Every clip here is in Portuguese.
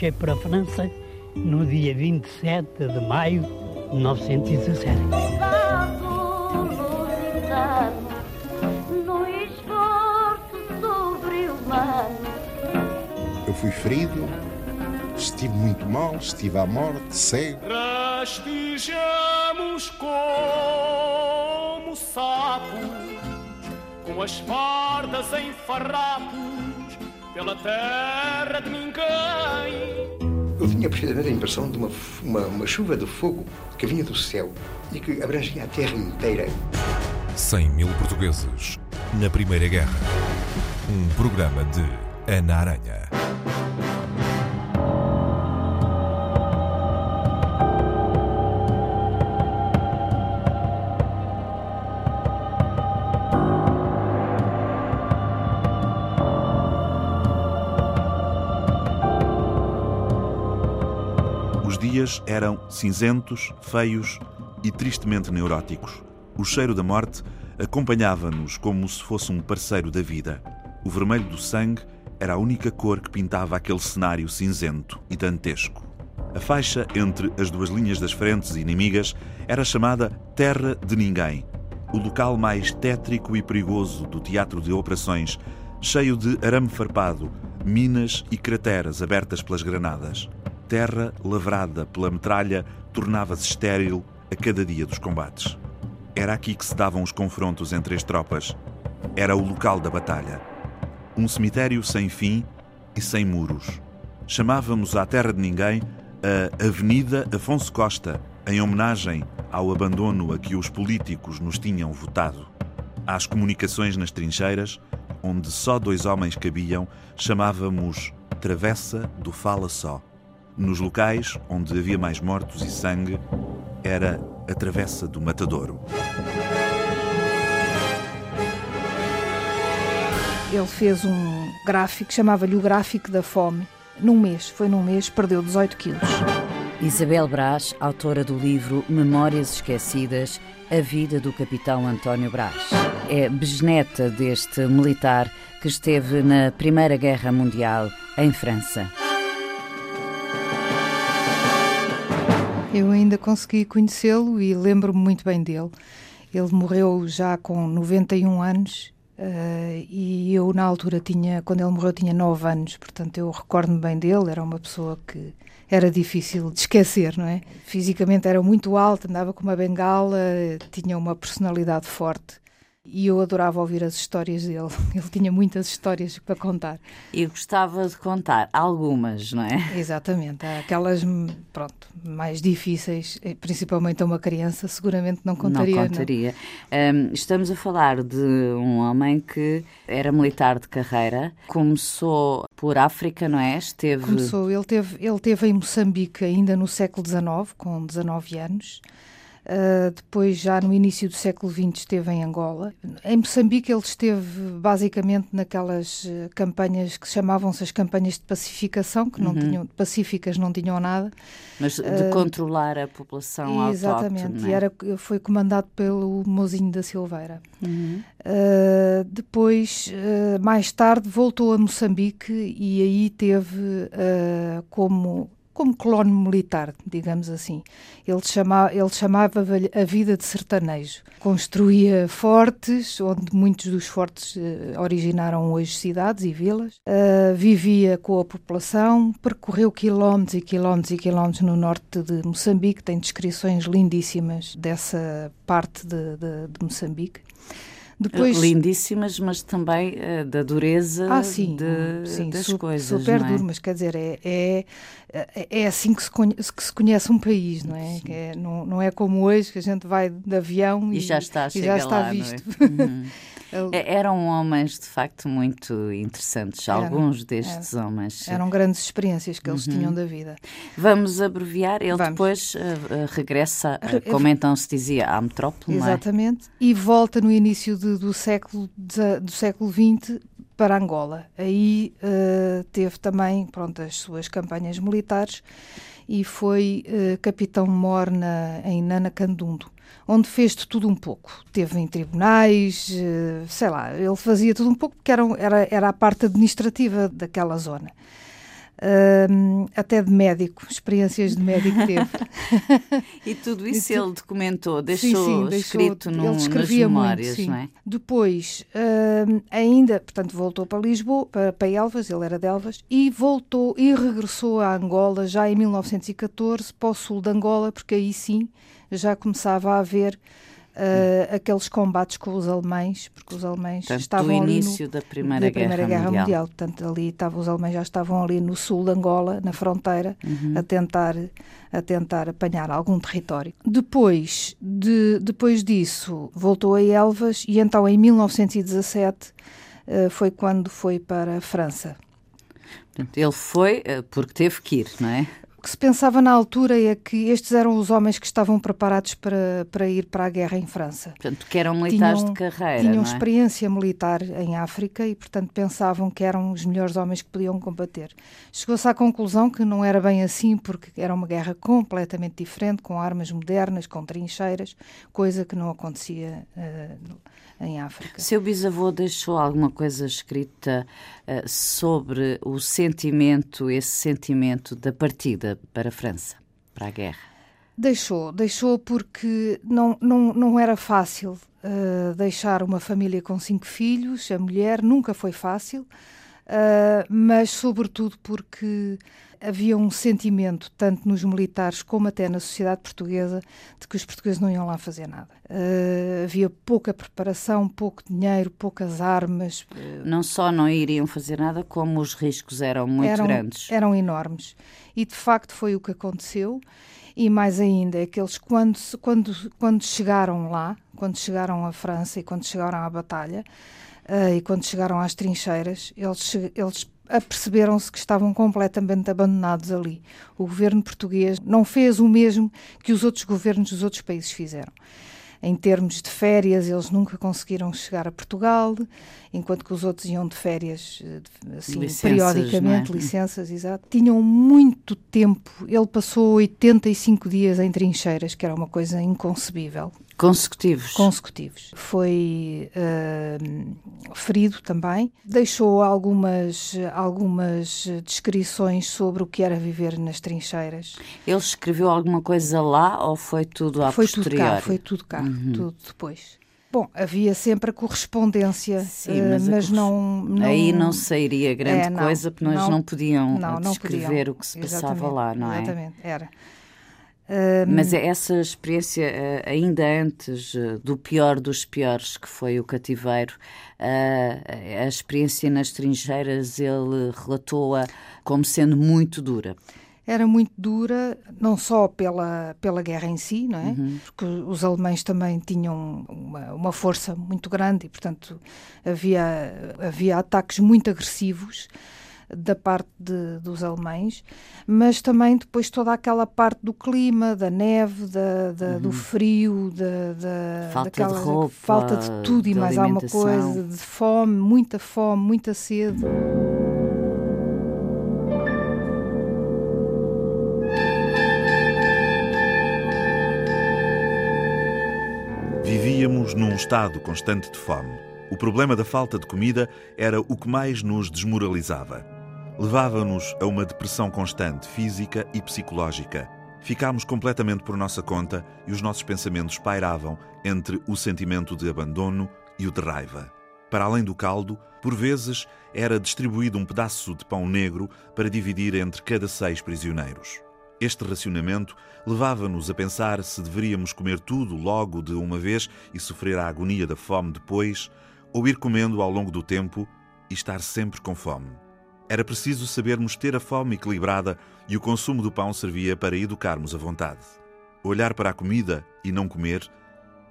marchei para a França no dia 27 de maio de 1917. Eu fui ferido, estive muito mal, estive à morte, cego. Rastejamos como sapos, com as fardas em farrapos, pela terra de ninguém. Eu tinha precisamente a impressão de uma, uma, uma chuva de fogo que vinha do céu e que abrangia a terra inteira. 100 mil portugueses na Primeira Guerra. Um programa de Ana Aranha. Dias eram cinzentos, feios e tristemente neuróticos. O cheiro da morte acompanhava-nos como se fosse um parceiro da vida. O vermelho do sangue era a única cor que pintava aquele cenário cinzento e dantesco. A faixa entre as duas linhas das frentes inimigas era chamada Terra de Ninguém, o local mais tétrico e perigoso do teatro de operações, cheio de arame farpado, minas e crateras abertas pelas granadas. Terra lavrada pela metralha tornava-se estéril a cada dia dos combates. Era aqui que se davam os confrontos entre as tropas. Era o local da batalha. Um cemitério sem fim e sem muros. Chamávamos à Terra de Ninguém a Avenida Afonso Costa, em homenagem ao abandono a que os políticos nos tinham votado. Às comunicações nas trincheiras, onde só dois homens cabiam, chamávamos Travessa do Fala Só. Nos locais onde havia mais mortos e sangue, era a Travessa do Matadouro. Ele fez um gráfico, chamava-lhe o gráfico da fome. Num mês, foi num mês, perdeu 18 quilos. Isabel Brás, autora do livro Memórias Esquecidas, a vida do capitão António Brás. É bisneta deste militar que esteve na Primeira Guerra Mundial em França. Eu ainda consegui conhecê-lo e lembro-me muito bem dele. Ele morreu já com 91 anos uh, e eu, na altura, tinha, quando ele morreu, tinha 9 anos. Portanto, eu recordo-me bem dele. Era uma pessoa que era difícil de esquecer, não é? Fisicamente era muito alto, andava com uma bengala, tinha uma personalidade forte e eu adorava ouvir as histórias dele. Ele tinha muitas histórias para contar. E gostava de contar algumas, não é? Exatamente. Aquelas, pronto, mais difíceis, eh, principalmente a uma criança, seguramente não contaria. Não contaria. Não. Um, estamos a falar de um homem que era militar de carreira, começou por África, não é? Esteve... Começou, ele teve, ele teve em Moçambique ainda no século XIX, com 19 anos. Uh, depois, já no início do século XX, esteve em Angola. Em Moçambique, ele esteve basicamente naquelas uh, campanhas que chamavam-se as campanhas de pacificação, que não uhum. tinham, pacíficas não tinham nada. Mas de uh, controlar a população Exatamente, autóctone, e era, foi comandado pelo Mozinho da Silveira. Uhum. depois, mais tarde, voltou a Moçambique e aí teve como como colono militar, digamos assim. Ele, chama, ele chamava a vida de sertanejo. Construía fortes, onde muitos dos fortes uh, originaram hoje cidades e vilas. Uh, vivia com a população, percorreu quilómetros e quilómetros e quilómetros no norte de Moçambique. Tem descrições lindíssimas dessa parte de, de, de Moçambique. Depois... Lindíssimas, mas também uh, da dureza ah, sim, de, sim, das su coisas. Super é? duro, mas quer dizer, é, é, é assim que se, conhece, que se conhece um país, não é? é não, não é como hoje que a gente vai de avião e, e já está, e já está lá, visto. Uhum. Eram homens de facto muito interessantes, alguns destes eram, homens. Eram grandes experiências que eles Uhum. tinham da vida. Vamos abreviar, ele Vamos. depois uh, regressa, uh, como então se dizia, à metrópole, é? Exatamente, e volta no início de, do, século, de, do século XX para Angola. Aí uh, teve também pronto, as suas campanhas militares e foi capitão-mor em Nanacandundo, onde fez de tudo um pouco. Teve em tribunais, uh, sei lá, ele fazia tudo um pouco porque era, era, era a parte administrativa daquela zona. Até de médico, experiências de médico teve. e tudo isso ele documentou, deixou sim, sim, deixou, escrito no, ele escrevia nas memórias, muito, não é? Depois, ainda, portanto, voltou para Lisboa, para, para Elvas, ele era de Elvas, e voltou e regressou a Angola já em 1914, para o sul de Angola, porque aí sim já começava a haver uh, aqueles combates com os alemães, porque os alemães Portanto, estavam do início no, da Primeira, da Primeira Guerra, Guerra, Mundial. Mundial. Portanto, ali estava, os alemães já estavam ali no sul de Angola, na fronteira, uhum. a tentar a tentar apanhar algum território. Depois, de, depois disso, voltou a Elvas e então em 1917 uh, eh, foi quando foi para a França. Ele foi eh, porque teve que ir, não é? O que se pensava na altura é que estes eram os homens que estavam preparados para, para ir para a guerra em França. Portanto, que eram militares tinham, de carreira. Tinham é? experiência militar em África e, portanto, pensavam que eram os melhores homens que podiam combater. Chegou-se à conclusão que não era bem assim, porque era uma guerra completamente diferente, com armas modernas, com trincheiras, coisa que não acontecia uh, em África. Seu bisavô deixou alguma coisa escrita uh, sobre o sentimento, esse sentimento da partida para a França, para a guerra? Deixou, deixou porque não, não, não era fácil uh, deixar uma família com cinco filhos, a mulher nunca foi fácil, uh, mas sobretudo porque havia um sentimento, tanto nos militares como até na sociedade portuguesa, de que os portugueses não iam lá fazer nada. Uh, havia pouca preparação, pouco dinheiro, poucas armas. Uh, não só não iriam fazer nada, como os riscos eram muito eram, grandes. Eram enormes. E de facto foi o que aconteceu. E mais ainda, é que eles, quando, quando, quando chegaram lá, quando chegaram à França e quando chegaram à batalha, uh, e quando chegaram às trincheiras, eles, eles aperceberam-se que estavam completamente abandonados ali. O governo português não fez o mesmo que os outros governos dos outros países fizeram. Em termos de férias, eles nunca conseguiram chegar a Portugal, enquanto que os outros iam de férias eh, assim, licenças, periodicamente, é? licenças, exato. Tinham muito tempo. Ele passou 85 dias em trincheiras, que era uma coisa inconcebível. Consecutivos. Consecutivos. Foi uh, ferido também. Deixou algumas, algumas descrições sobre o que era viver nas trincheiras. Ele escreveu alguma coisa lá ou foi tudo a foi posteriori? Tudo cá, foi tudo cá, uhum. tudo depois. Bom, havia sempre a correspondência, Sim, mas, uh, mas não, não, Aí não sairia grande é, não, coisa, porque nós não, não podiam não, descrever podiam. o que se passava exatamente, lá, não é? Exatamente, era. Mas é essa experiência, eh, ainda antes eh, do pior dos piores, que foi o cativeiro, a experiência nas trincheiras, ele relatou-a como sendo muito dura era muito dura, não só pela, pela guerra em si, não é? Uhum. Porque os alemães também tinham uma, uma, força muito grande e, portanto, havia, havia ataques muito agressivos da parte de, dos alemães, mas também depois toda aquela parte do clima, da neve, da, da uhum. do frio, da, da falta daquela, de roupa, falta de tudo e mais alguma coisa, de fome, muita fome, muita sede. Vivíamos num estado constante de fome. O problema da falta de comida era o que mais nos desmoralizava levava-nos a uma depressão constante, física e psicológica. Ficámos completamente por nossa conta e os nossos pensamentos pairavam entre o sentimento de abandono e o de raiva. Para além do caldo, por vezes era distribuído um pedaço de pão negro para dividir entre cada seis prisioneiros. Este racionamento levava-nos a pensar se deveríamos comer tudo logo de uma vez e sofrer a agonia da fome depois, ou ir comendo ao longo do tempo e estar sempre com fome. Era preciso sabermos ter a fome equilibrada e o consumo do pão servia para educarmos a vontade. Olhar para a comida e não comer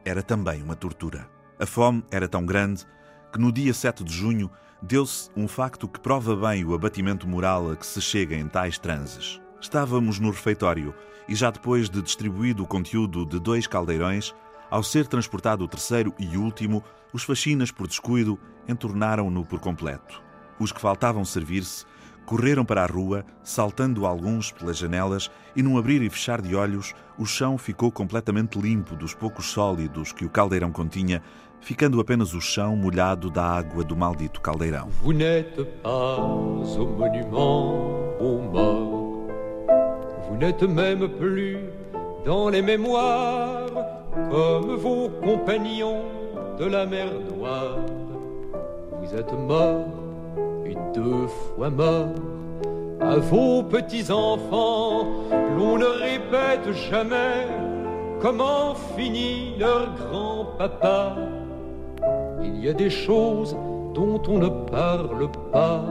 era também uma tortura. A fome era tão grande que no dia 7 de junho deu-se um facto que prova bem o abatimento moral a que se chega em tais transes. Estávamos no refeitório e já depois de distribuído o conteúdo de dois caldeirões, ao ser transportado o terceiro e último, os faxinas, por descuido, entornaram-no por completo. Os que faltavam servir-se correram para a rua, saltando alguns pelas janelas, e num abrir e fechar de olhos, o chão ficou completamente limpo dos poucos sólidos que o caldeirão continha, ficando apenas o chão molhado da água do maldito caldeirão. Vous n'êtes pas au monument, au mort. Vous n'êtes même plus dans les mémoires comme vos compagnons de la mer Noire. Vous êtes mort et deux fois mort. À vos petits-enfants, l'on ne répète jamais comment finit leur grand-papa. Il y a des choses dont on ne parle pas,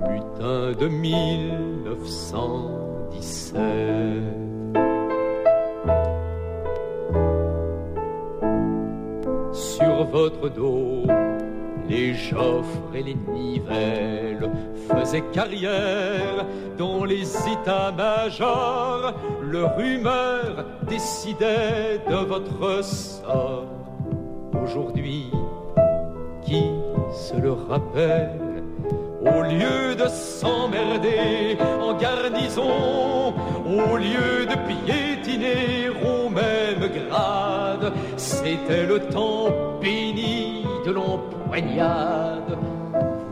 mutin de 1917. Sur votre dos, les Joffres et les Nivelles faisaient carrière dans les états-majors. Leur humeur décidait de votre sort. Aujourd'hui, qui se le rappelle? Au lieu de s'emmerder en garnison, au lieu de piétiner au même grade, c'était le temps béni de l'empoignade.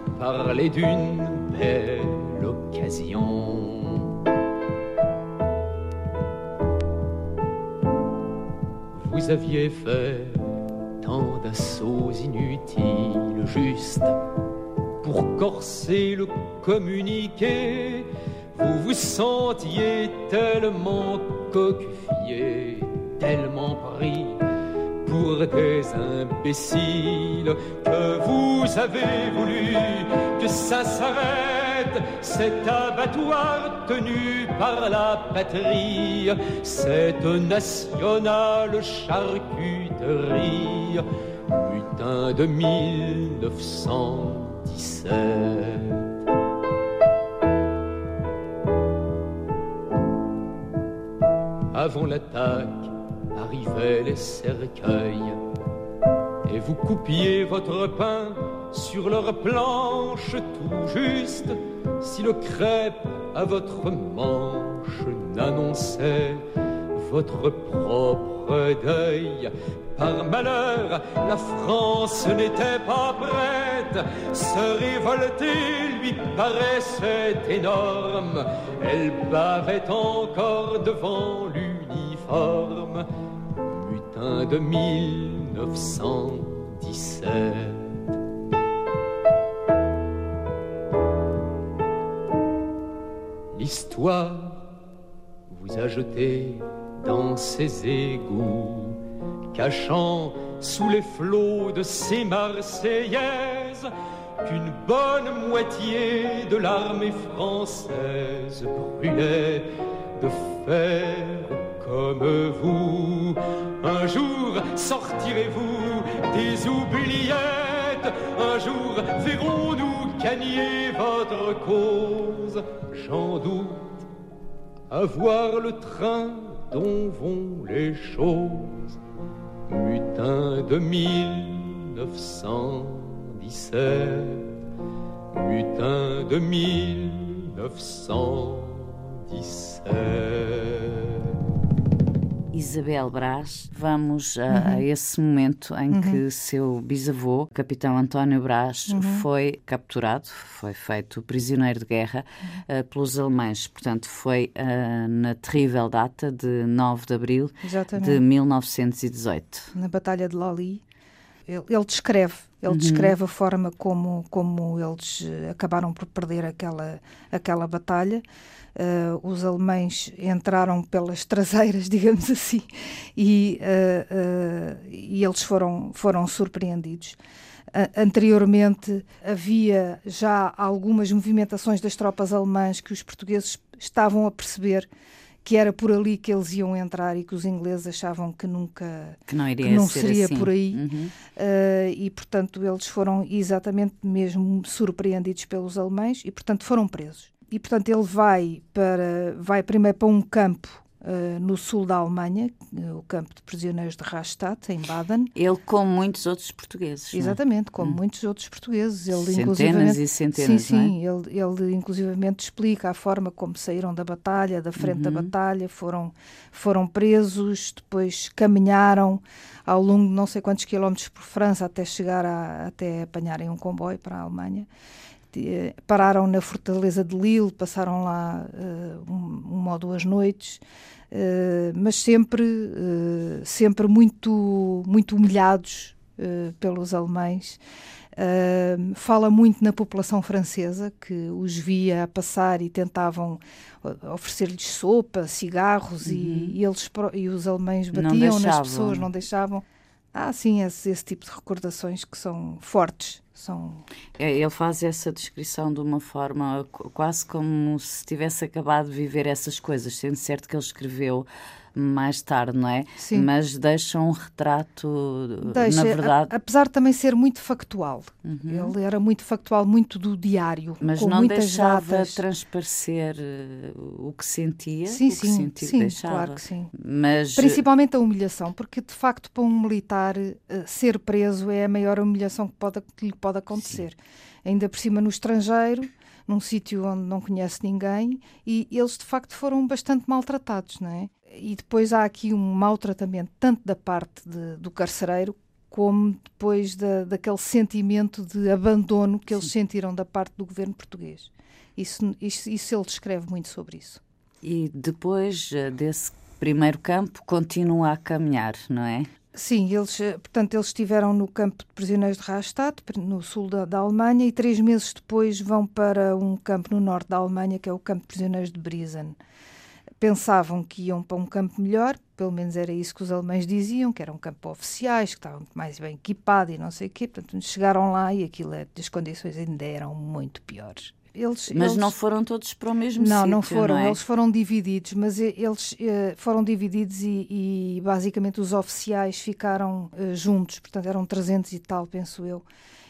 Vous parlez d'une belle occasion. Vous aviez fait tant d'assauts inutiles, juste pour corser le communiqué. Vous vous sentiez tellement coquefié, tellement pris pour des imbéciles que vous avez voulu que ça s'arrête, cet abattoir tenu par la patrie, cette nationale charcuterie, putain de 1917. Avant l'attaque, arrivaient les cercueils, et vous coupiez votre pain sur leur planche tout juste, si le crêpe à votre manche n'annonçait votre propre deuil. Par malheur, la France n'était pas prête, se révolter lui paraissait énorme, elle bavait encore devant l'uniforme de 1917. L'histoire vous a jeté dans ses égouts, cachant sous les flots de ces Marseillaises qu'une bonne moitié de l'armée française brûlait de fer comme vous. Un jour sortirez-vous des oubliettes, un jour verrons-nous gagner votre cause. J'en doute à voir le train dont vont les choses. Mutin de 1917, mutin de 1917. Isabel Brás, vamos a, a esse momento em que seu bisavô, capitão António Brás, foi capturado, foi feito prisioneiro de guerra eh, pelos alemães. Portanto, foi eh, na terrível data de 9 de abril Exatamente. de 1918. na Batalha de Lali. Ele, ele descreve, ele descreve a forma como, como eles eh, acabaram por perder aquela, aquela batalha. Eh, os alemães entraram pelas traseiras, digamos assim, e, eh, eh, e eles foram, foram surpreendidos. Anteriormente havia já algumas movimentações das tropas alemãs que os portugueses estavam a perceber que era por ali que eles iam entrar e que os ingleses achavam que nunca Que não que não ser seria assim. por aí. Uhum. Uh, e, portanto, eles foram exatamente mesmo surpreendidos pelos alemães e, portanto, foram presos. E, portanto, ele vai, para, vai primeiro para um campo uh, no sul da Alemanha, uh, o campo de prisioneiros de Rastatt, em Baden. Ele, como muitos outros portugueses. é? Exatamente, como muitos outros portugueses. Ele, Centenas e centenas, Sim, é? sim. Ele, ele, inclusivamente, explica a forma como saíram da batalha, da frente da Uhum. batalha, foram, foram presos, depois caminharam ao longo de não sei quantos quilómetros por França até chegar a, até apanharem um comboio para a Alemanha. Pararam na fortaleza de Lille, passaram lá uh, uma ou duas noites, uh, mas sempre, uh, sempre muito, muito humilhados pelos alemães. fala muito na população francesa que os via a passar e tentavam oferecer-lhes sopa, cigarros uhum. e, e, eles e os alemães batiam nas pessoas, não deixavam. Há sim esse, esse tipo de recordações que são fortes são... É, ele faz essa descrição de uma forma quase como se tivesse acabado de viver essas coisas, sendo certo que ele escreveu mais tarde, não é? Sim. Mas deixa um retrato, deixa, na verdade... A, apesar de também ser muito factual. Uhum. Ele era muito factual, muito do diário, Mas não deixava datas. transparecer uh, o que sentia? Sim, o sim, que sentia, sim deixava. claro que sim. Mas... Principalmente a humilhação, porque de facto para um militar uh, ser preso é a maior humilhação que, pode, que lhe pode acontecer. Sim. Ainda por cima no estrangeiro num sítio onde não conhece ninguém e eles de facto foram bastante maltratados, não é? E depois há aqui um maltratamento tanto da parte de, do carcereiro como depois da, daquele sentimento de abandono que eles sentiram da parte do governo português. Isso, isso, isso ele descreve muito sobre isso. E depois eh, desse primeiro campo continua a caminhar, não é? Sim, eles, eh, portanto, eles estiveram no campo de prisioneiros de Rastatt, no sul da, da, Alemanha, e três meses depois vão para um campo no norte da Alemanha, que é o campo de prisioneiros de Briesen. Pensavam que iam para um campo melhor, pelo menos era isso que os alemães diziam, que era um campo oficiais, que estava muito mais bem equipado e não sei o quê. Portanto, chegaram lá e aquilo, é, as condições ainda eram muito piores. Eles, mas eles... não foram todos para o mesmo não, sítio, não foram. Não é? Eles foram divididos, mas eles eh, foram divididos e, e, basicamente os oficiais ficaram uh, juntos, portanto eram 300 e tal, penso eu.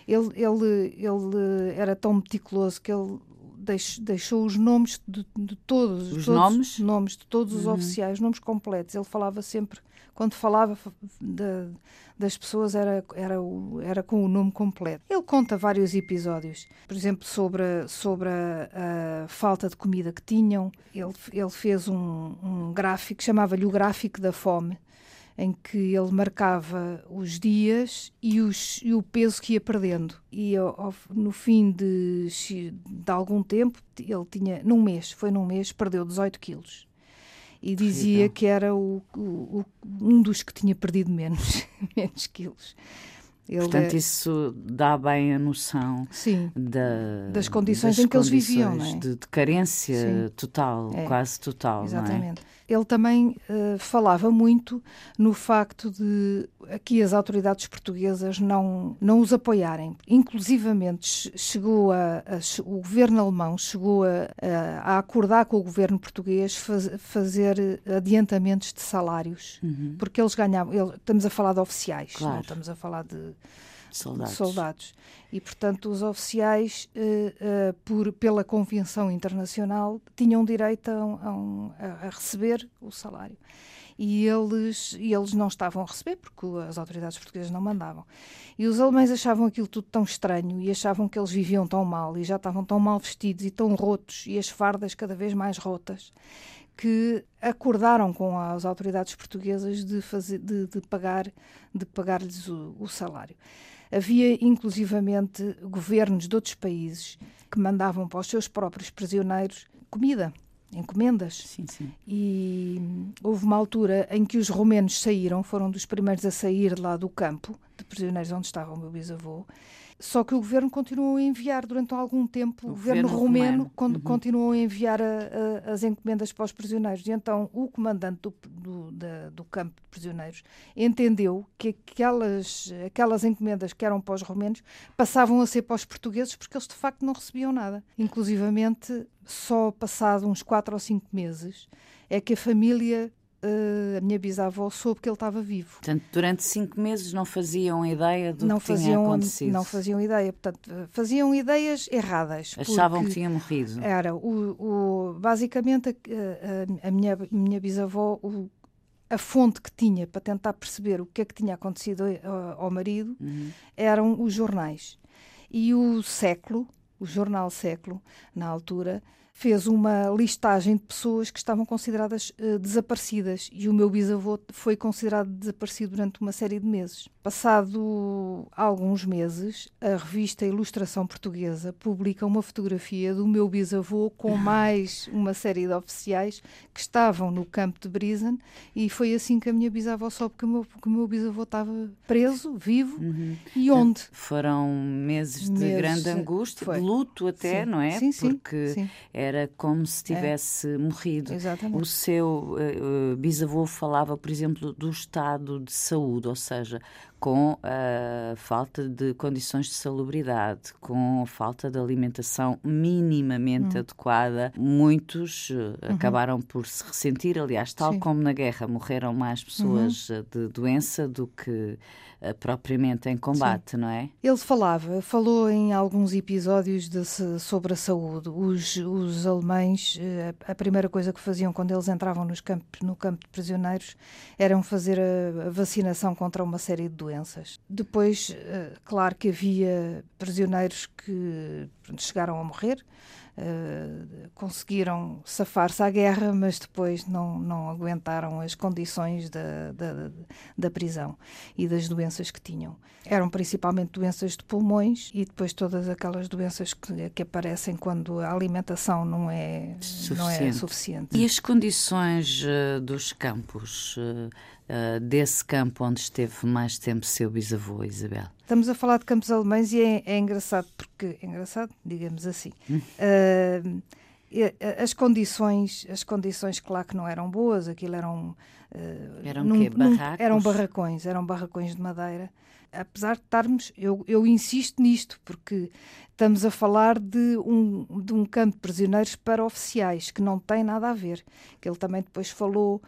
Ele, ele, ele era tão meticuloso que ele deixou os nomes de, de todos, os todos, nomes? nomes de todos os uhum. oficiais, nomes completos. Ele falava sempre, quando falava de, das pessoas era, era, era com o nome completo. Ele conta vários episódios, por exemplo, sobre, sobre a, a falta de comida que tinham. Ele, ele fez um, um gráfico, chamava-lhe o gráfico da fome, em que ele marcava os dias e, os, e o peso que ia perdendo. E ao, no fim de, de algum tempo, ele tinha, num mês, foi num mês, perdeu 18 quilos e dizia que era o, o, um dos que tinha perdido menos, menos quilos. Ele Portanto, é... isso dá bem a noção Sim, da, das condições das em que eles viviam, não é? de, de carência Sim. total, é. quase total. Exatamente. Não é? Ele também uh, falava muito no facto de aqui as autoridades portuguesas não, não os apoiarem. Inclusivamente chegou a, a o governo alemão chegou a, a, acordar com o governo português faz, fazer adiantamentos de salários, uhum. porque eles ganhavam. Ele, estamos a falar de oficiais, claro. não estamos a falar de soldados. soldados. E, portanto, os oficiais, uh, uh, por, pela Convenção Internacional, tinham direito a, a, a, receber o salário. E eles, e eles não estavam a receber, porque as autoridades portuguesas não mandavam. E os alemães achavam aquilo tudo tão estranho e achavam que eles viviam tão mal e já estavam tão mal vestidos e tão rotos e as fardas cada vez mais rotas que acordaram com as autoridades portuguesas de, fazer, de, de pagar de pagar-lhes o, o salário. Havia, inclusivamente, governos de outros países que mandavam para os seus próprios prisioneiros comida, encomendas. Sim, sim. E houve uma altura em que os romenos saíram, foram dos primeiros a sair lá do campo de prisioneiros onde estava o meu bisavô, só que o governo continuou a enviar durante algum tempo, o, o governo, governo, romeno, romeno. Uhum. continuou a enviar a, a, as encomendas para os prisioneiros. E então o comandante do, do, da, do campo de prisioneiros entendeu que aquelas, aquelas encomendas que eram para os romenos passavam a ser para os portugueses porque eles de facto não recebiam nada. Inclusivamente, só passado uns quatro ou cinco meses é que a família uh, a minha bisavó soube que ele estava vivo. Portanto, durante cinco meses não faziam ideia do não que faziam, tinha acontecido? Não faziam ideia. Portanto, faziam ideias erradas. Achavam que tinha morrido? Era. O, o basicamente, a, a, a minha, minha bisavó... O, a fonte que tinha para tentar perceber o que é que tinha acontecido ao, ao marido uhum. eram os jornais. E o século, o jornal século, na altura, fez uma listagem de pessoas que estavam consideradas uh, desaparecidas e o meu bisavô foi considerado desaparecido durante uma série de meses. Passado alguns meses, a revista Ilustração Portuguesa publica uma fotografia do meu bisavô com mais uma série de oficiais que estavam no campo de Brisen e foi assim que a minha bisavó soube que o meu, que o meu bisavô estava preso, vivo Uhum. e onde. Foram meses de Meses, grande angústia, foi. de luto até, Sim. não é? Sim, sim, Porque sim. Era como se tivesse morrido. Exatamente. O seu eh, bisavô falava, por exemplo, do estado de saúde, ou seja, com a falta de condições de salubridade, com a falta de alimentação minimamente adequada. Muitos eh, acabaram por se ressentir, aliás, tal Sim. como na guerra morreram mais pessoas eh, de doença do que propriamente em combate, não é? Ele falava, falou em alguns episódios de sobre a saúde. Os, os alemães, eh, a primeira coisa que faziam quando eles entravam nos campos, no campo de prisioneiros eram fazer a, vacinação contra uma série de doenças. Depois, eh, claro que havia prisioneiros que chegaram a morrer, eh, conseguiram safar-se à guerra, mas depois não, não aguentaram as condições da, da, da prisão e das doenças que tinham. Eram principalmente doenças de pulmões e depois todas aquelas doenças que, que aparecem quando a alimentação não é não é Suficiente. suficiente. E as condições eh, dos campos, eh, desse campo onde esteve mais tempo seu bisavô, Isabel? Estamos a falar de campos alemães e é, é engraçado porque é engraçado, digamos assim. Ah, e- as condições, as condições, claro que não eram boas, aquilo eram ah, Eram num- quê? num- eram barracões, eram barracões de madeira. Apesar de estarmos, eu, eu insisto nisto, porque estamos a falar de um, de um campo de prisioneiros para oficiais, que não tem nada a ver. Que ele também depois falou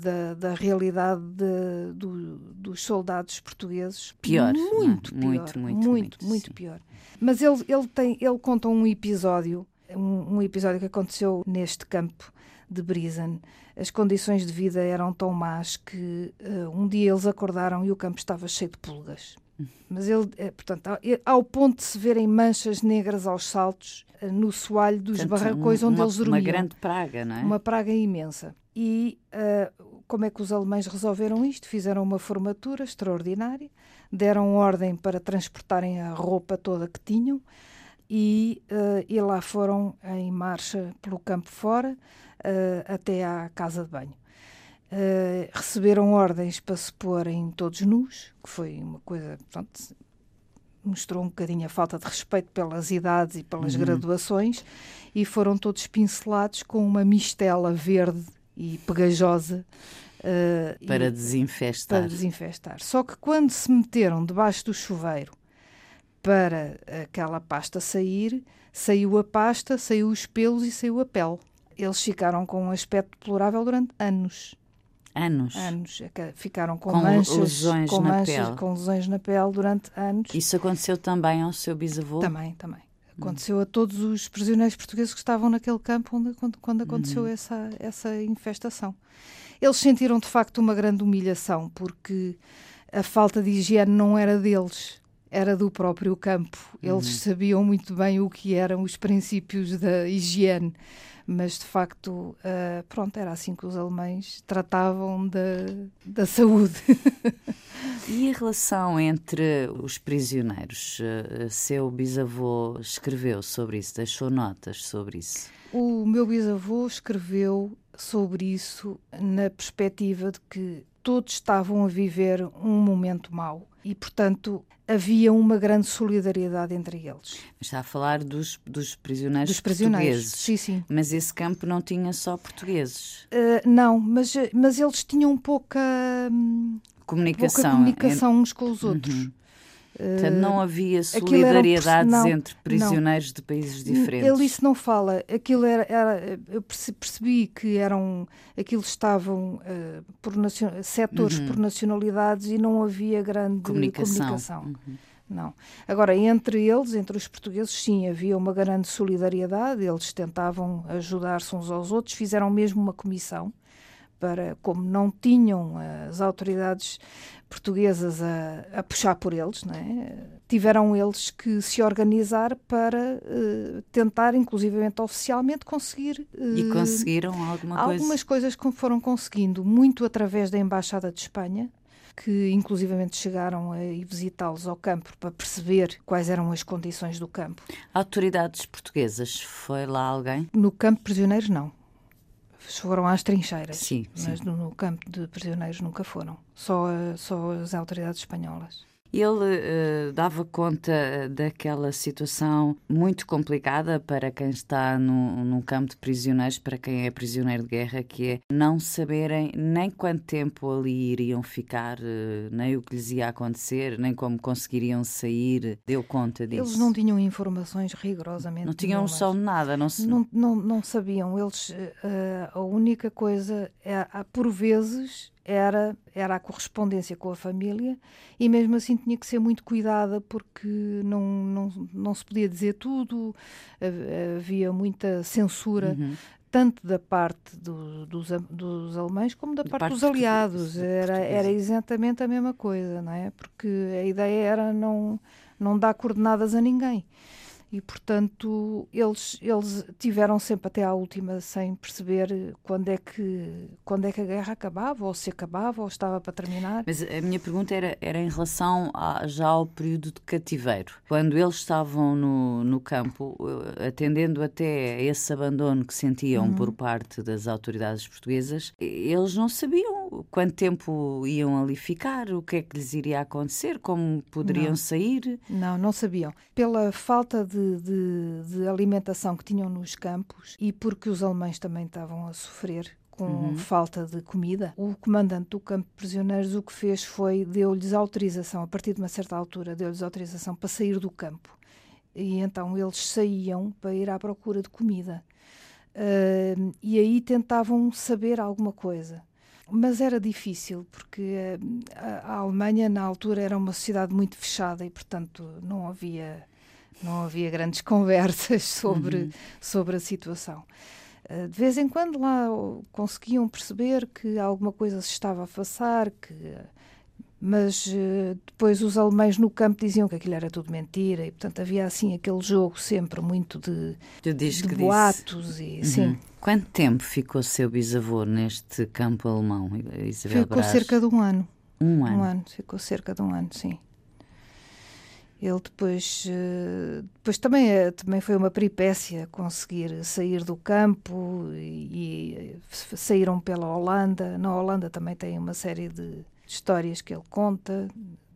da, da realidade de- do- dos soldados portugueses. Pior, não é? Muito pior. Muito, muito, muito, muito sim. pior. Mas ele, ele, tem, ele conta um episódio, um, um episódio que aconteceu neste campo de Brisen. As condições de vida eram tão más que eh, um dia eles acordaram e o campo estava cheio de pulgas. Mas ele, eh, portanto, ao- eh, ponto de se verem manchas negras aos saltos eh, no soalho dos Portanto, barracões onde uma, eles dormiam Uma grande praga, não é? uma praga imensa. E ah, como é que os alemães resolveram isto? Fizeram uma formatura extraordinária, deram ordem para transportarem a roupa toda que tinham e, ah, e lá foram em marcha pelo campo fora ah, até à casa de banho. Ah, receberam ordens para se porem todos nus, que foi uma coisa, portanto, mostrou um bocadinho a falta de respeito pelas idades e pelas graduações e foram todos pincelados com uma mistela verde e pegajosa e- Para desinfestar. para desinfestar. Só que quando se meteram debaixo do chuveiro para aquela pasta sair, saiu a pasta, saiu os pelos e saiu a pele. Eles ficaram com um aspecto deplorável durante anos. Anos. Anos. É Ficaram com, Com manchas, lesões com na manchas, pele. com lesões na pele durante anos. Isso aconteceu também ao seu bisavô? Também, também. Aconteceu a todos os prisioneiros portugueses que estavam naquele campo onde, quando, quando aconteceu essa, essa infestação. Eles sentiram de facto uma grande humilhação porque a falta de higiene não era deles, era do próprio campo. Eles sabiam muito bem o que eram os princípios da higiene, mas de facto, ah, pronto, era assim que os alemães tratavam da, da saúde. E a relação entre os prisioneiros? Eh, Seu bisavô escreveu sobre isso, deixou notas sobre isso. O meu bisavô escreveu sobre isso na perspectiva de que todos estavam a viver um momento mau e, portanto, havia uma grande solidariedade entre eles. Mas Está a falar dos, dos prisioneiros Dos prisioneiros. portugueses. Sim, sim. Mas esse campo não tinha só portugueses. Ah, não, mas, mas eles tinham pouca, hum, Comunicação. pouca comunicação uns com os Uhum. Portanto, não havia eram pers- solidariedades não, entre prisioneiros de países diferentes. Ele isso não fala. Aquilo era, era- eu perce- percebi que eram, aquilo estavam eh, por setores por nacionalidades e não havia grande Uhum. Comunicação. comunicação. Uhum. Não. Agora, entre eles, entre os portugueses, sim, havia uma grande solidariedade, eles tentavam ajudar-se uns aos outros, fizeram mesmo uma comissão para, como não tinham as autoridades portuguesas a, a puxar por eles, é? tiveram eles que se organizar para uh, tentar, inclusivamente oficialmente, conseguir. Uh, e conseguiram alguma coisa? Algumas coisas que foram conseguindo, muito através da Embaixada de Espanha, que inclusivamente chegaram a visitá-los ao campo para perceber quais eram as condições do campo. Autoridades portuguesas, foi lá alguém? No campo prisioneiros, não. Foram às trincheiras, sim, mas sim. no campo de prisioneiros nunca foram. Só, só as autoridades espanholas. Ele uh, dava conta daquela situação muito complicada para quem está no, num campo de prisioneiros, para quem é prisioneiro de guerra, que é não saberem nem quanto tempo ali iriam ficar, uh, nem o que lhes ia acontecer, nem como conseguiriam sair. Deu conta disso? Eles não tinham informações rigorosamente. Não tinham noção de nada, não, se... não, não, não sabiam. Eles, uh, a única coisa, é, por vezes, era, era a correspondência com a família e mesmo assim tinha que ser muito cuidada porque não, não, não se podia dizer tudo, havia muita censura. Uhum. Tanto da parte do, dos, dos alemães como da parte, parte dos aliados. Era, era exatamente a mesma coisa, não é? Porque a ideia era não, não dar coordenadas a ninguém e, portanto, eles, eles tiveram sempre até à última sem perceber quando é, que, quando é que a guerra acabava, ou se acabava, ou estava para terminar. Mas a minha pergunta era, era em relação a, já ao período de cativeiro. Quando eles estavam no, no campo, eh, atendendo até esse abandono que sentiam uhum. por parte das autoridades portuguesas, eles não sabiam quanto tempo iam ali ficar, o que é que lhes iria acontecer, como poderiam não. sair. Não, não sabiam. Pela falta de de, de, de, alimentação que tinham nos campos e porque os alemães também estavam a sofrer com uhum. falta de comida, o comandante do campo de prisioneiros o que fez foi deu-lhes autorização, a partir de uma certa altura, deu-lhes autorização para sair do campo. E então eles saíam para ir à procura de comida. Uh, e aí tentavam saber alguma coisa mas era difícil porque a, a, Alemanha na altura era uma sociedade muito fechada e portanto não havia não havia grandes conversas sobre, uhum. sobre a situação. Eh, de vez em quando lá conseguiam perceber que alguma coisa se estava a passar, que, mas eh, depois os alemães no campo diziam que aquilo era tudo mentira e, portanto, havia assim aquele jogo sempre muito de, de boatos. E, uhum. sim. Quanto tempo ficou seu bisavô neste campo alemão, Isabel Ficou Brás? cerca de um ano. Um ano? Um ano, ficou cerca de um ano, sim. Ele depois, eh, depois também, é, também foi uma peripécia conseguir sair do campo e, e, saíram pela Holanda. Na Holanda também tem uma série de histórias que ele conta,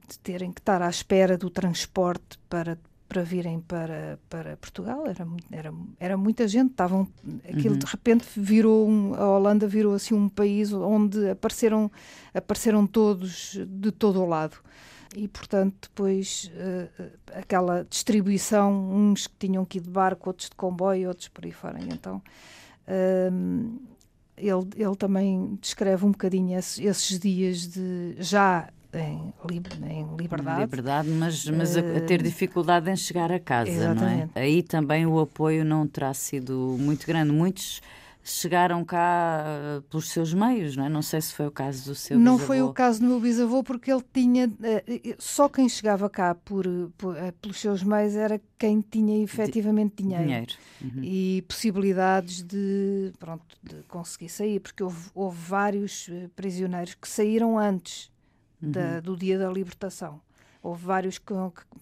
de terem que estar à espera do transporte para, para virem para, para Portugal. Era, era, era muita gente, estavam, aquilo uhum. de repente virou, um, a Holanda virou assim um país onde apareceram, apareceram todos de todo o lado e, portanto, depois uh, aquela distribuição, uns que tinham que ir de barco, outros de comboio, outros por aí fora. Então, uh, ele, ele também descreve um bocadinho esses, esses dias de já em, em liberdade. liberdade, mas, mas a, a, ter eh, dificuldade em chegar a casa, Exatamente. não é? Aí também o apoio não terá sido muito grande. Muitos chegaram cá uh, pelos seus meios, não é? Não sei se foi o caso do seu Não bisavô. foi o caso do meu bisavô, porque ele tinha. Uh, só quem chegava cá por, por pelos seus meios era quem tinha efetivamente dinheiro. dinheiro. Uhum. E possibilidades de, pronto, de conseguir sair, porque houve, houve vários prisioneiros que saíram antes uhum. da, do dia da libertação. Houve vários que,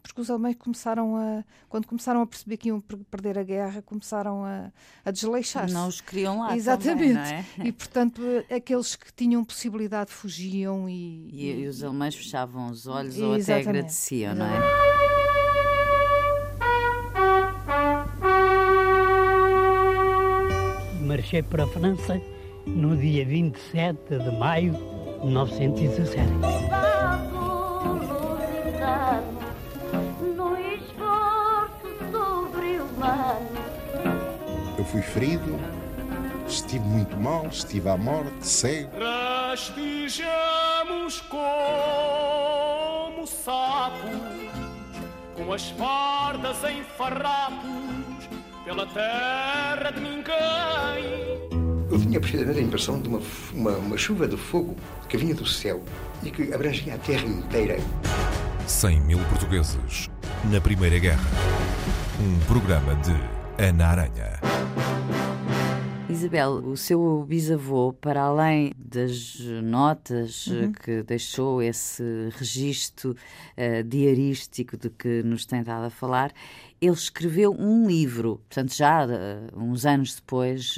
porque os alemães começaram a, quando começaram a perceber que iam perder a guerra, começaram a, a desleixar-se. Não os queriam lá Exatamente. Também, é? E, portanto, aqueles que tinham possibilidade fugiam e... E, e os alemães fechavam os olhos ou até agradeciam, não é? Marchei para a França no dia 27 de maio de 1917. Eu fui ferido, estive muito mal, estive à morte, cego. Rastejamos como sapos, com as fardas em farrapos, pela terra de ninguém. Eu tinha precisamente a impressão de uma, uma, uma chuva de fogo que vinha do céu e que abrangia a terra inteira. 100 mil portugueses na Primeira Guerra. Um programa de Ana Aranha. Isabel, o seu bisavô, para além das notas Uhum. que deixou, esse registro eh, diarístico de que nos tem dado a falar, ele escreveu um livro, portanto, já eh, uns anos depois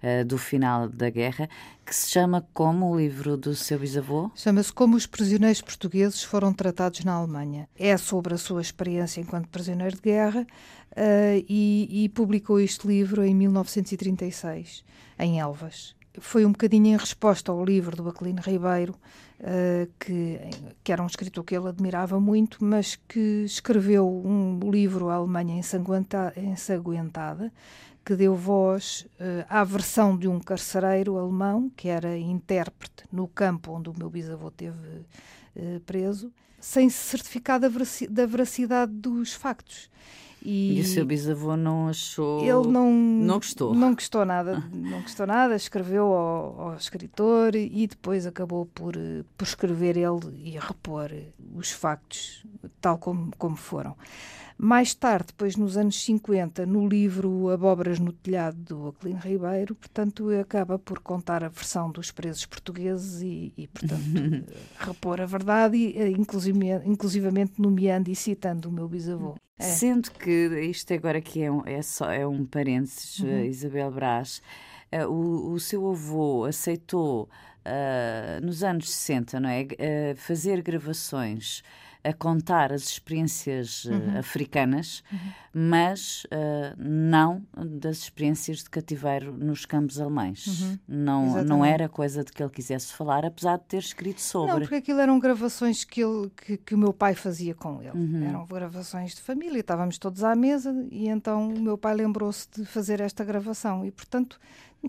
eh, do final da guerra, que se chama como o livro do seu bisavô? Chama-se Como os prisioneiros portugueses foram tratados na Alemanha. É sobre a sua experiência enquanto prisioneiro de guerra e, e publicou este livro em 1936, em Elvas. Foi um bocadinho em resposta ao livro do Aquilino Ribeiro, eh, que, que era um escritor que ele admirava muito, mas que escreveu um livro à Alemanha ensanguenta- ensanguentada, que deu voz eh, à versão de um carcereiro alemão, que era intérprete no campo onde o meu bisavô teve eh, preso, sem se certificar da veracidade dos factos. E, o seu bisavô não achou. ele não, Não gostou. Não gostou nada, não gostou nada, escreveu ao, ao escritor e depois acabou por, por escrever ele e repor os factos tal como, como foram. Mais tarde, depois nos anos 50, no livro Abóboras no Telhado do Aquilino Ribeiro, portanto, acaba por contar a versão dos presos portugueses e, e, portanto, eh, repor a verdade, e, eh, inclusive, inclusivamente nomeando e citando o meu bisavô. É. Sendo que isto agora aqui é um, é só, é um parênteses, Uhum. eh, Isabel Brás, eh, o, o seu avô aceitou ah, nos anos 60, não é? Eh, fazer gravações a contar as experiências eh, Uhum. africanas, mas ah, não das experiências de cativeiro nos campos alemães. Uhum. Não, não era coisa de que ele quisesse falar, apesar de ter escrito sobre. Não, porque aquilo eram gravações que, ele, que, que o meu pai fazia com ele. Uhum. Eram gravações de família, estávamos todos à mesa e então o meu pai lembrou-se de fazer esta gravação e, portanto,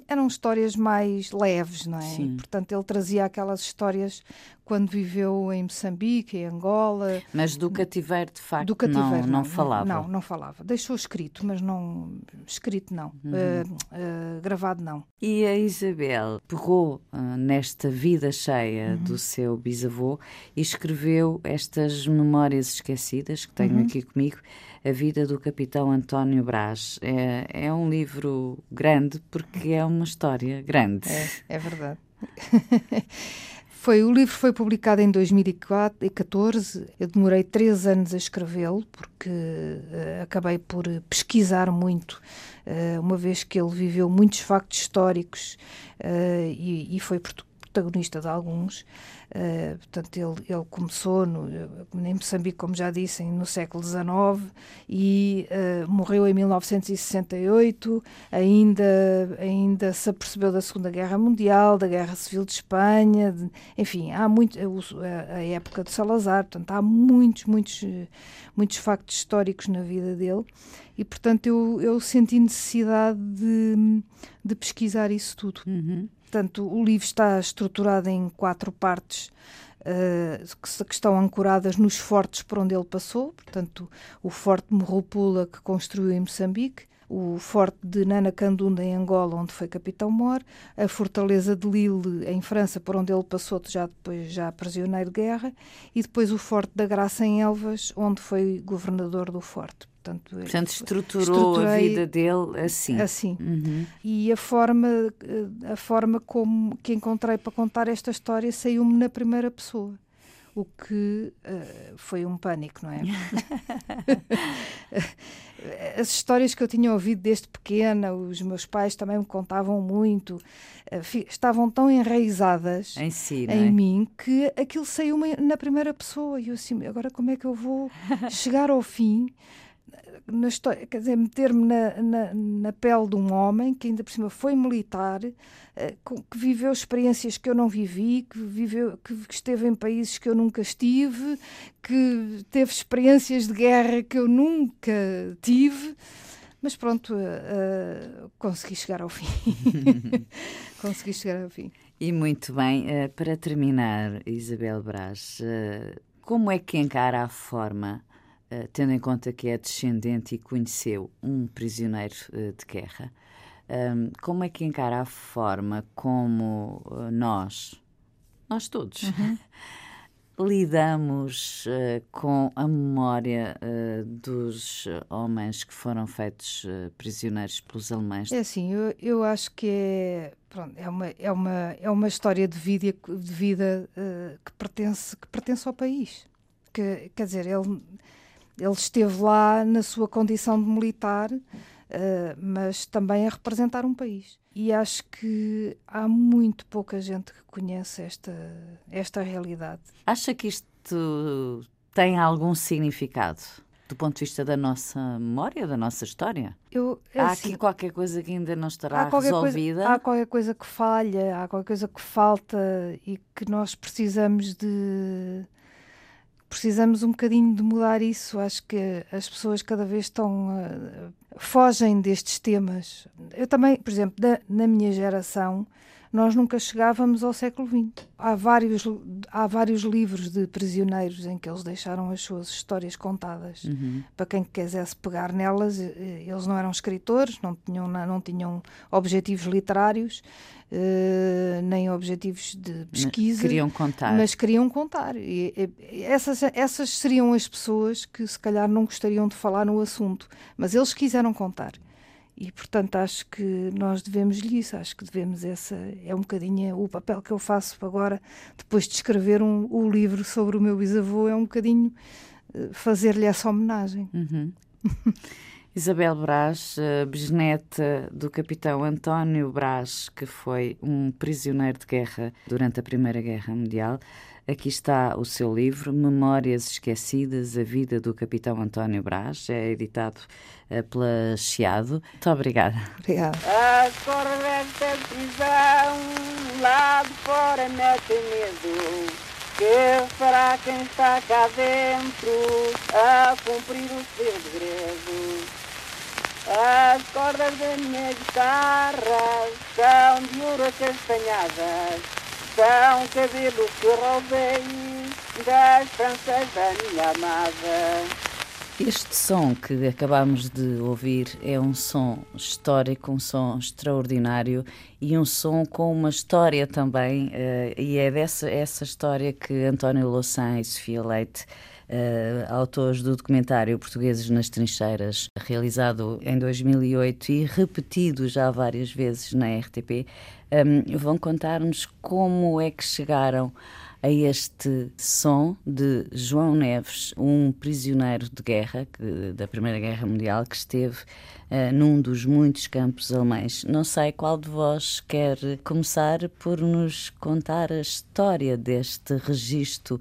eram histórias mais leves, não é? Sim. E, portanto, ele trazia aquelas histórias quando viveu em Moçambique, em Angola. Mas do cativeiro, de facto, Do cativeiro, não, não falava. Não, não falava. Deixou escrito, mas não. Escrito não. Uhum. Eh, eh, gravado não. E a Isabel pegou ah, nesta vida cheia Uhum. do seu bisavô e escreveu estas memórias esquecidas que tenho Uhum. aqui comigo, A Vida do Capitão António Brás. É, é um livro grande porque é uma história grande. É, é verdade. Foi, o livro foi publicado em 2014. Eu demorei três anos a escrevê-lo, porque eh, acabei por pesquisar muito, eh, uma vez que ele viveu muitos factos históricos eh, e, e foi protagonista de alguns. Eh, portanto, ele, ele começou no, em Moçambique, como já disse, no século XIX e eh, morreu em 1968. Ainda, ainda se apercebeu da Segunda Guerra Mundial, da Guerra Civil de Espanha, de- enfim, há muito o- a, a época de Salazar, portanto, há muitos, muitos, eh, muitos factos históricos na vida dele e, portanto, eu, eu senti necessidade de, de pesquisar isso tudo. Uhum. Portanto, o livro está estruturado em quatro partes eh, que, estão ancoradas nos fortes por onde ele passou. Portanto, o Forte de Morropula, que construiu em Moçambique, o Forte de Nanacandunda, em Angola, onde foi capitão-mor, a Fortaleza de Lille, em França, por onde ele passou já depois já prisioneiro de guerra, e depois o Forte da Graça, em Elvas, onde foi governador do Forte. Portanto, Portanto, estruturou a vida dele assim. assim Uhum. e a forma eh, a forma como que encontrei para contar esta história saiu-me na primeira pessoa o que eh, foi um pânico, não é? As histórias que eu tinha ouvido desde pequena, os meus pais também me contavam muito, fi- estavam tão enraizadas Em si, em é? mim que aquilo saiu-me na primeira pessoa. E eu assim, agora como é que eu vou chegar ao fim? Na história, quer dizer, meter-me na, na, na pele de um homem que ainda por cima foi militar, eh, que viveu experiências que eu não vivi, que, viveu, que esteve em países que eu nunca estive, que teve experiências de guerra que eu nunca tive. Mas pronto, eh, consegui chegar ao fim. consegui chegar ao fim. E muito bem, eh, para terminar, Isabel Brás, eh, como é que encara a forma, eh, tendo em conta que é descendente e conheceu um prisioneiro eh, de guerra, Um, como é que encara a forma como uh, nós, nós todos, uhum. lidamos uh, com a memória uh, dos homens que foram feitos uh, prisioneiros pelos alemães? É assim, eu, eu acho que é, pronto, é, uma, é, uma, é uma história de vida, de vida que, pertence, que pertence ao país. Que, quer dizer, ele, ele esteve lá na sua condição de militar, mas também a representar um país. E acho que há muito pouca gente que conhece esta, esta realidade. Acha que isto tem algum significado? do ponto de vista da nossa memória, da nossa história? Eu, é há assim, aqui qualquer coisa que ainda não estará há resolvida? Coisa, há qualquer coisa que falha, há qualquer coisa que falta e que nós precisamos de. Precisamos um bocadinho de mudar isso. Acho que as pessoas cada vez estão uh, fogem destes temas. Eu também, por exemplo, da, na minha geração, nós nunca chegávamos ao século XX. Há vários, há vários livros de prisioneiros em que eles deixaram as suas histórias contadas. Uhum. Para quem quisesse pegar nelas, eh, eles não eram escritores, não tinham, não tinham objetivos literários, uh, nem objetivos de pesquisa. Queriam contar. Mas queriam contar. E, e, essas, essas seriam as pessoas que se calhar não gostariam de falar no assunto, mas eles quiseram contar. E, portanto, acho que nós devemos-lhe isso, acho que devemos essa, é um bocadinho o papel que eu faço agora, depois de escrever um, o livro sobre o meu bisavô, é um bocadinho uh, fazer-lhe essa homenagem. Uhum. Isabel Brás, uh, bisneta do capitão António Brás, que foi um prisioneiro de guerra durante a Primeira Guerra Mundial. Aqui está o seu livro, Memórias Esquecidas, a vida do capitão António Brás, é editado uh, pela Chiado. Muito obrigada. Obrigada. As cordas desta prisão, lá de fora mete medo, que fará quem está cá dentro a cumprir o segredo. As cordas da minha guitarra são de ouro castanhadas, são que roubei das da minha amada. Este som que acabamos de ouvir é um som histórico, um som extraordinário e um som com uma história também, uh, e é dessa essa história que António Louçã e Sofia Leite Uh, autores do documentário Portugueses nas Trincheiras, realizado em 2008 e repetido já várias vezes na RTP, um, vão contar-nos como é que chegaram a este som de João Neves, um prisioneiro de guerra que, da Primeira Guerra Mundial que esteve uh, num dos muitos campos alemães. Não sei qual de vós quer começar por nos contar a história deste registro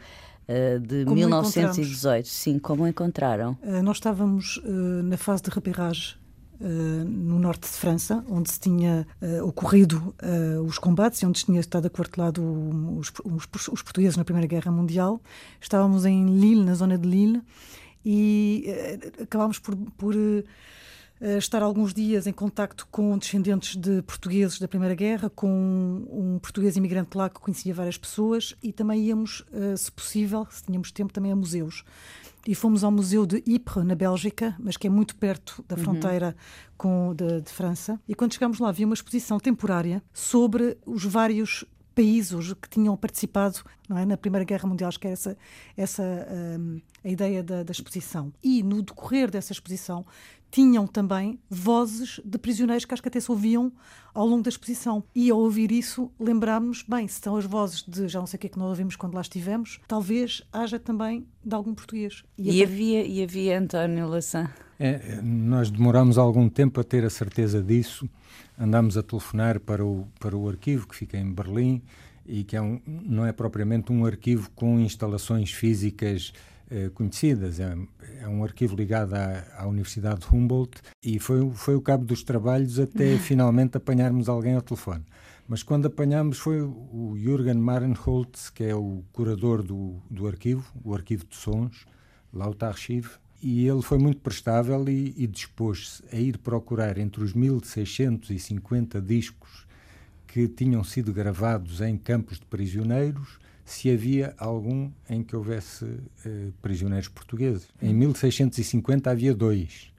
uh, de como 1918. Sim, como encontraram? Uh, nós estávamos na fase de repérage Uh, no norte de França, onde se tinha uh, ocorrido uh, os combates e onde se tinha estado aquartelado os, os, os, portugueses na Primeira Guerra Mundial. Estávamos em Lille, na zona de Lille, e acabámos por, por estar alguns dias em contacto com descendentes de portugueses da Primeira Guerra, com um português imigrante lá que conhecia várias pessoas e também íamos, se possível, se tínhamos tempo, também a museus e fomos ao Museu de Ypres, na Bélgica, mas que é muito perto da uhum. fronteira uhum. com, de, de, França. E quando chegámos lá, havia uma exposição temporária sobre os vários países que tinham participado é, na Primeira Guerra Mundial, acho que era essa, essa um, a ideia da, da exposição. E no decorrer dessa exposição tinham também vozes de prisioneiros que acho que até se ouviam ao longo da exposição. E ao ouvir isso, lembrámos, bem, se são as vozes de já não sei o que é que nós ouvimos quando lá estivemos, talvez haja também de algum português. E, e havia, e havia António Laçã? É, nós demoramos algum tempo a ter a certeza disso. Andámos a telefonar para o, para o arquivo que fica em Berlim e que é um, não é propriamente um arquivo com instalações físicas eh, conhecidas. É, é, um arquivo ligado à, à, Universidade de Humboldt e foi, foi o cabo dos trabalhos até finalmente apanharmos alguém ao telefone. Mas quando apanhamos foi o Jürgen Marenholtz, que é o curador do, do arquivo, o arquivo de sons, Lautarchiv, e ele foi muito prestável e, e dispôs-se a ir procurar entre os 1650 discos que tinham sido gravados em campos de prisioneiros se havia algum em que houvesse eh, prisioneiros portugueses. Em 1650 havia dois.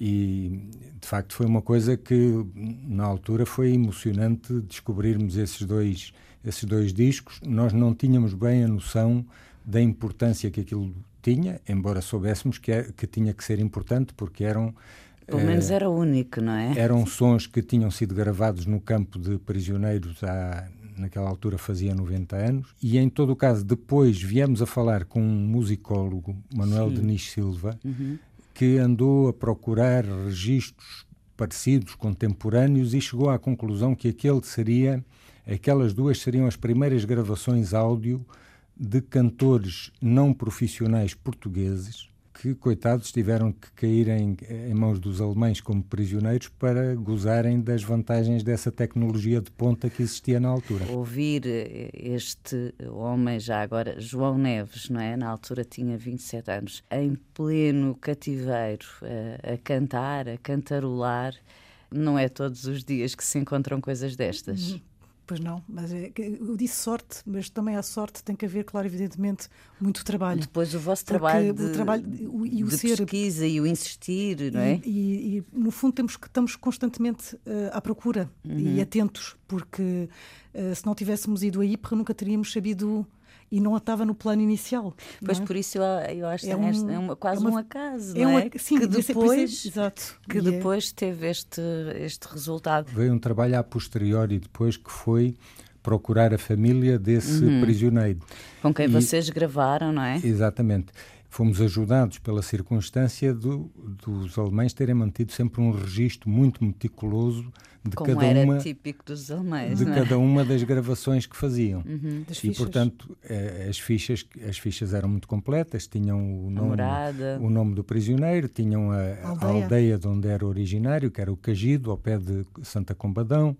E de facto foi uma coisa que na altura foi emocionante descobrirmos esses dois, esses dois discos. Nós não tínhamos bem a noção da importância que aquilo tinha, embora soubéssemos que, é, que tinha que ser importante porque eram pelo menos era único, não é? Eram sons que tinham sido gravados no campo de prisioneiros há, naquela altura fazia 90 anos, e em todo o caso depois viemos a falar com um musicólogo, Manuel Sim. Denis Silva, uhum. que andou a procurar registros parecidos, contemporâneos, e chegou à conclusão que aquele seria, aquelas duas seriam as primeiras gravações áudio de cantores não profissionais portugueses que, coitados, tiveram que cair em, em, mãos dos alemães como prisioneiros para gozarem das vantagens dessa tecnologia de ponta que existia na altura. Ouvir eh, este homem, já agora, João Neves, não é? Na altura tinha 27 anos, em pleno cativeiro, a, eh, a cantar, a cantarolar. Não é todos os dias que se encontram coisas destas. Uhum. Pois não, mas é, eu disse sorte, mas também a sorte tem que haver, claro, evidentemente, muito trabalho. Depois o vosso trabalho, de, o trabalho o, e o de ser, pesquisa e o insistir, não é? E, e, no fundo temos que estamos constantemente uh, à procura uhum. e atentos, porque uh, se não tivéssemos ido aí, nunca teríamos sabido e não estava no plano inicial. Pois é? por isso eu, eu acho é, um, é uma, quase é uma, um acaso, é não é? sim, que depois, exato, que é depois teve este, este resultado. Veio um trabalho a posteriori depois que foi procurar a família desse uhum. prisioneiro. Com quem e, vocês gravaram, não é? Exatamente fomos ajudados pela circunstância do, dos alemães terem mantido sempre um registro muito meticuloso de Como cada era uma típico dos alemães, de é? cada uma das gravações que faziam uhum. e portanto eh, as fichas as fichas eram muito completas tinham o nome o nome do prisioneiro tinham a, a, aldeia. a aldeia de onde era originário que era o Cagido ao pé de Santa Combadão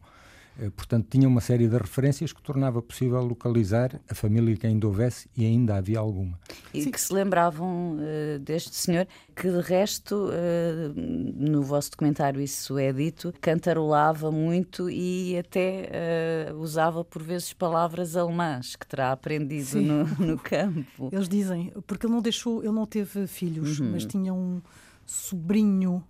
portanto, tinha uma série de referências que tornava possível localizar a família que ainda houvesse e ainda havia alguma. E Sim. que se lembravam uh, deste senhor, que de resto, uh, no vosso documentário isso é dito, cantarolava muito e até uh, usava por vezes palavras alemãs que terá aprendido no, no, campo. Eles dizem, porque ele não deixou, ele não teve filhos, uhum. mas tinha um sobrinho,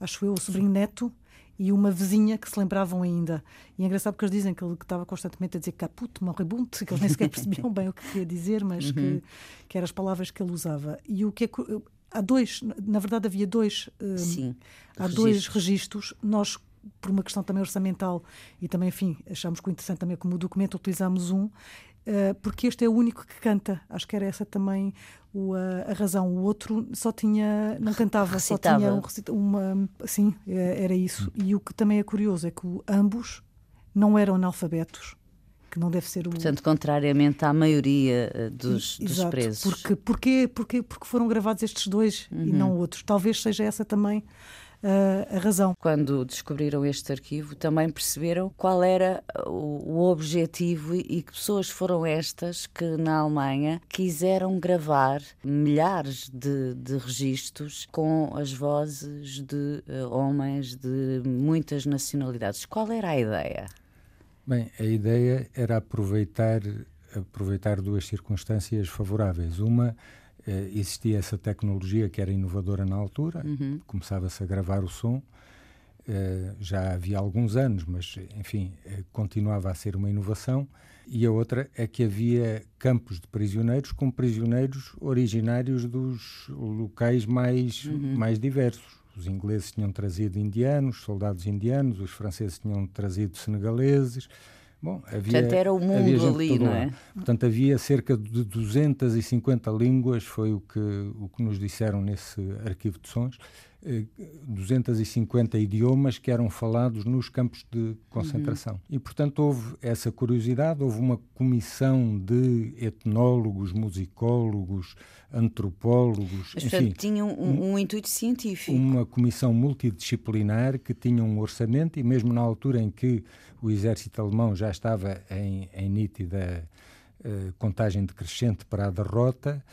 acho eu, o sobrinho neto, e uma vizinha que se lembravam ainda. E é engraçado porque eles dizem que ele estava constantemente a dizer caput, morrebunt, que eles nem sequer percebiam bem o que queria dizer, mas uhum. que, que eram as palavras que ele usava. E o que é há dois, na verdade havia dois, um, Sim, há registros. dois registros. Nós por uma questão também orçamental e também, enfim, achamos que o interessante também como documento utilizamos um porque este é o único que canta. Acho que era essa também o, a, a, razão. O outro só tinha, não cantava, Recitava. só tinha um, uma. Sim, é, era isso. E o que também é curioso é que ambos não eram analfabetos. Que não deve ser o... Portanto, contrariamente à maioria eh, dos, dos presos. Porque, porque, porque, porque foram gravados estes dois uhum. e não outros. Talvez seja essa também a razão. Quando descobriram este arquivo, também perceberam qual era o, o objetivo e, e que pessoas foram estas que na Alemanha quiseram gravar milhares de, de registros com as vozes de uh, homens de muitas nacionalidades. Qual era a ideia? Bem, a ideia era aproveitar aproveitar duas circunstâncias favoráveis. Uma eh, existia essa tecnologia que era inovadora na altura, uhum. começava-se a gravar o som. Uh, já havia alguns anos, mas enfim, uh, continuava a ser uma inovação. E a outra é que havia campos de prisioneiros com prisioneiros originários dos locais mais, uhum. mais diversos. Os ingleses tinham trazido indianos, soldados indianos, os franceses tinham trazido senegaleses, Bom, havia, Portanto, era o mundo ali, não é? Portanto, havia cerca de 250 línguas, foi o que, o que nos disseram nesse arquivo de sons, 250 eh, idiomas que eram falados nos campos de concentração. Uhum. E, portanto, houve essa curiosidade, houve uma comissão de etnólogos, musicólogos, antropólogos, Mas, enfim... Portanto, tinham um, um, um, intuito científico. Uma comissão multidisciplinar que tinha um orçamento e mesmo na altura em que o exército alemão já estava em, em nítida uh, contagem decrescente para a derrota,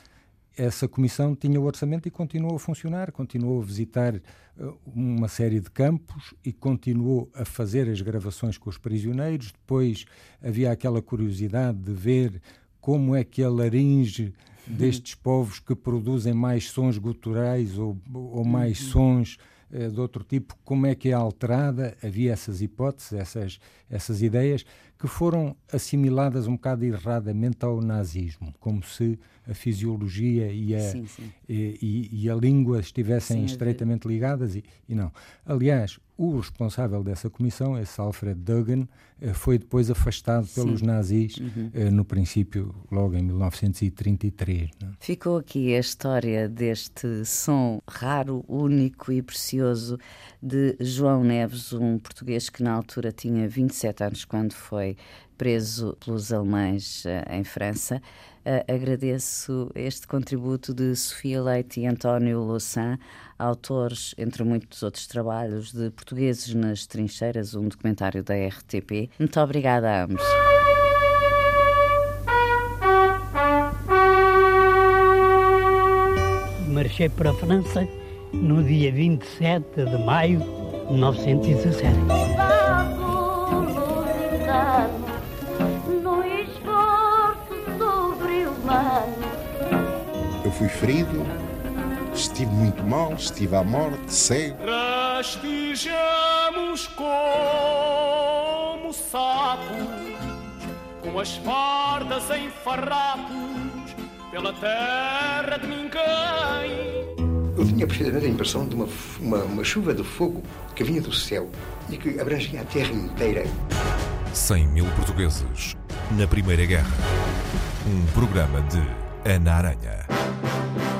essa comissão tinha o orçamento e continuou a funcionar, continuou a visitar uh, uma série de campos e continuou a fazer as gravações com os prisioneiros. Depois havia aquela curiosidade de ver como é que a laringe destes povos que produzem mais sons guturais ou, ou mais uhum. sons uh, de outro tipo, como é que é alterada? Havia essas hipóteses, essas, essas ideias que foram assimiladas um bocado erradamente ao nazismo, como se a fisiologia e a, sim, sim. E, e, a língua estivessem sim, estreitamente ligadas e, e, não. Aliás, o responsável dessa comissão, esse Alfred Duggan, eh, foi depois afastado pelos nazis, uhum. Eh, no princípio, logo em 1933. Não? É? Ficou aqui a história deste som raro, único e precioso de João Neves, um português que na altura tinha 27 anos quando foi preso pelos alemães eh, em França. Uh, agradeço este contributo de Sofia Leite e António Louçã, autores, entre muitos outros trabalhos, de Portugueses nas Trincheiras, um documentário da RTP. Muito obrigada a ambos. Marchei para a França no dia 27 de maio de 1917. Fui ferido, estive muito mal, estive à morte, cego. Rastejamos como sapos, com as fardas em farrapos, pela terra de ninguém. Eu tinha precisamente a impressão de uma, uma, uma chuva de fogo que vinha do céu e que abrangia a terra inteira. 100 mil portugueses na Primeira Guerra. Um programa de Ana Aranha.